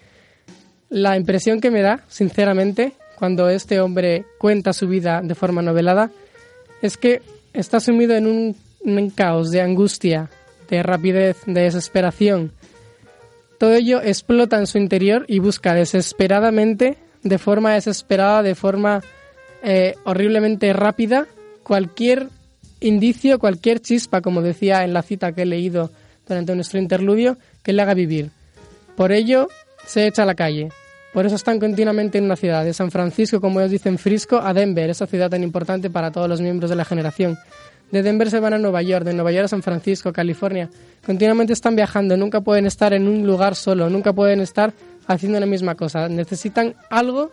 la impresión que me da, sinceramente, cuando este hombre cuenta su vida de forma novelada, es que está sumido en un, caos de angustia, de rapidez, de desesperación. Todo ello explota en su interior y busca desesperadamente, de forma desesperada, de forma eh, horriblemente rápida, cualquier indicio, cualquier chispa, como decía en la cita que he leído durante nuestro interludio, que le haga vivir. Por ello, se echa a la calle. Por eso están continuamente en una ciudad, de San Francisco, como ellos dicen, Frisco, a Denver, esa ciudad tan importante para todos los miembros de la generación. De Denver se van a Nueva York, de Nueva York a San Francisco, California. Continuamente están viajando, nunca pueden estar en un lugar solo, nunca pueden estar haciendo la misma cosa. Necesitan algo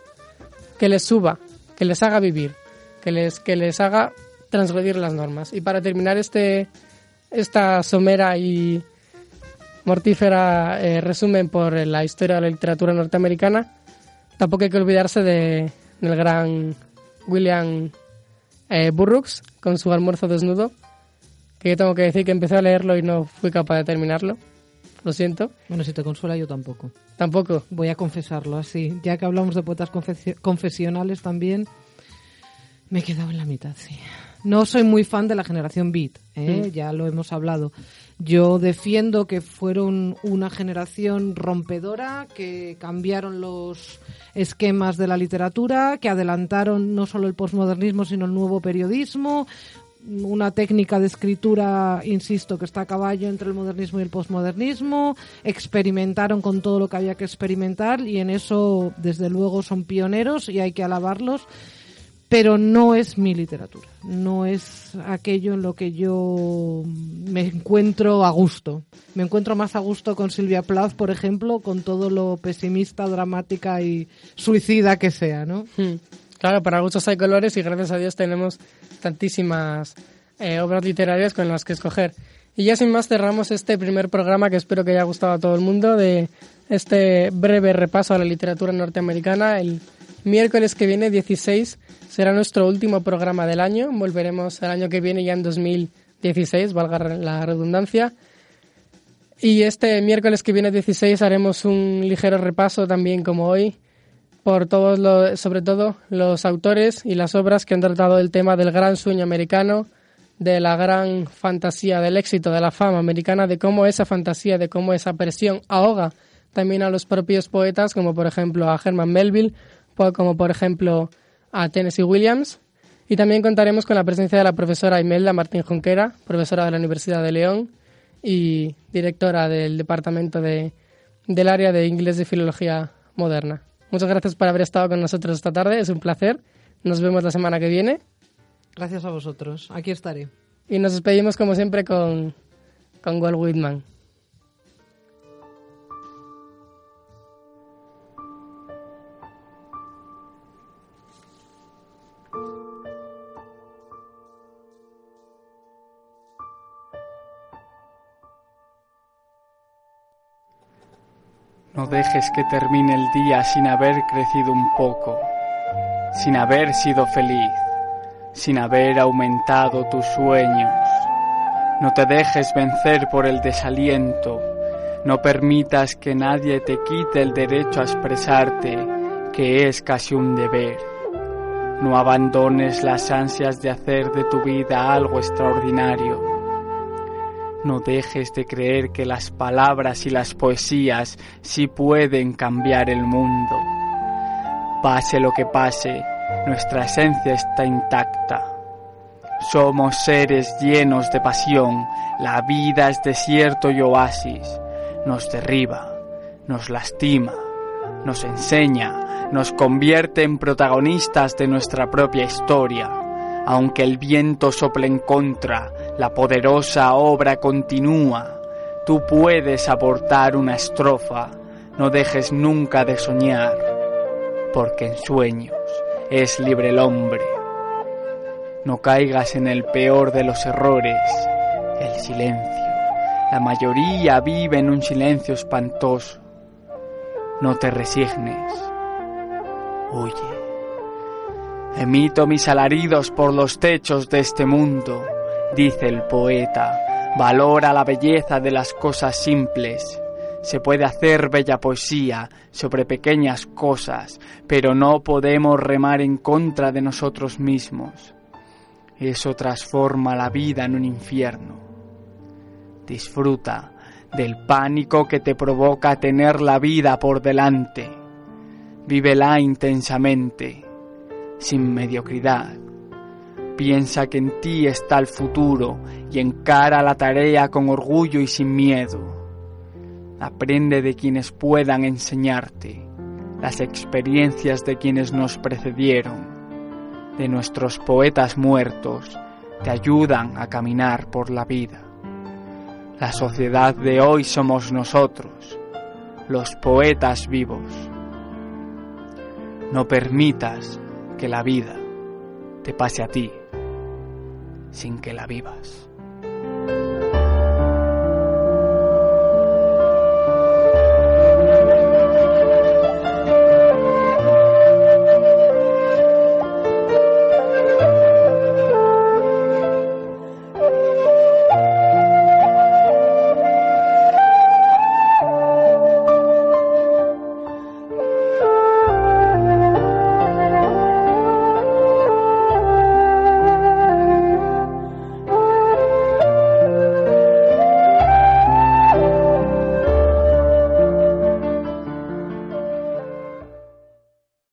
que les suba, que les haga vivir que les, que les haga transgredir las normas. Y para terminar este, esta somera y mortífera eh, resumen por la historia de la literatura norteamericana, tampoco hay que olvidarse de, del gran William eh, Burroughs con su almuerzo desnudo, que yo tengo que decir que empecé a leerlo y no fui capaz de terminarlo. Lo siento. Bueno, si te consuela, yo tampoco. Tampoco. Voy a confesarlo así. Ya que hablamos de poetas confesionales también, me he quedado en la mitad, sí. No soy muy fan de la generación Beat, ¿eh? ya lo hemos hablado. Yo defiendo que fueron una generación rompedora, que cambiaron los esquemas de la literatura, que adelantaron no solo el posmodernismo, sino el nuevo periodismo, una técnica de escritura, insisto, que está a caballo entre el modernismo y el posmodernismo, experimentaron con todo lo que había que experimentar y en eso, desde luego, son pioneros y hay que alabarlos pero no es mi literatura, no es aquello en lo que yo me encuentro a gusto. Me encuentro más a gusto con Silvia Plath, por ejemplo, con todo lo pesimista, dramática y suicida que sea, ¿no? Hmm. Claro, para gustos hay colores y gracias a Dios tenemos tantísimas eh, obras literarias con las que escoger. Y ya sin más cerramos este primer programa que espero que haya gustado a todo el mundo de este breve repaso a la literatura norteamericana. El miércoles que viene, 16, será nuestro último programa del año. Volveremos el año que viene ya en 2016, valga la redundancia. Y este miércoles que viene 16 haremos un ligero repaso también como hoy por todos los, sobre todo los autores y las obras que han tratado el tema del gran sueño americano, de la gran fantasía del éxito, de la fama americana, de cómo esa fantasía, de cómo esa presión ahoga también a los propios poetas, como por ejemplo a Herman Melville, como por ejemplo a Tennessee Williams. Y también contaremos con la presencia de la profesora Imelda Martín Junquera, profesora de la Universidad de León y directora del Departamento de, del Área de Inglés de Filología Moderna. Muchas gracias por haber estado con nosotros esta tarde, es un placer. Nos vemos la semana que viene. Gracias a vosotros, aquí estaré. Y nos despedimos como siempre con, con Walt Whitman. No dejes que termine el día sin haber crecido un poco, sin haber sido feliz, sin haber aumentado tus sueños. No te dejes vencer por el desaliento, no permitas que nadie te quite el derecho a expresarte, que es casi un deber. No abandones las ansias de hacer de tu vida algo extraordinario. No dejes de creer que las palabras y las poesías sí pueden cambiar el mundo. Pase lo que pase, nuestra esencia está intacta. Somos seres llenos de pasión, la vida es desierto y oasis. Nos derriba, nos lastima, nos enseña, nos convierte en protagonistas de nuestra propia historia. Aunque el viento sople en contra, la poderosa obra continúa. Tú puedes aportar una estrofa, no dejes nunca de soñar, porque en sueños es libre el hombre. No caigas en el peor de los errores, el silencio. La mayoría vive en un silencio espantoso. No te resignes. Huye. Emito mis alaridos por los techos de este mundo, dice el poeta. Valora la belleza de las cosas simples. Se puede hacer bella poesía sobre pequeñas cosas, pero no podemos remar en contra de nosotros mismos. Eso transforma la vida en un infierno. Disfruta del pánico que te provoca tener la vida por delante. Vívela intensamente, sin mediocridad. Piensa que en ti está el futuro y encara la tarea con orgullo y sin miedo. Aprende de quienes puedan enseñarte, las experiencias de quienes nos precedieron, de nuestros poetas muertos, te ayudan a caminar por la vida. La sociedad de hoy somos nosotros, los poetas vivos. No permitas que la vida te pase a ti sin que la vivas.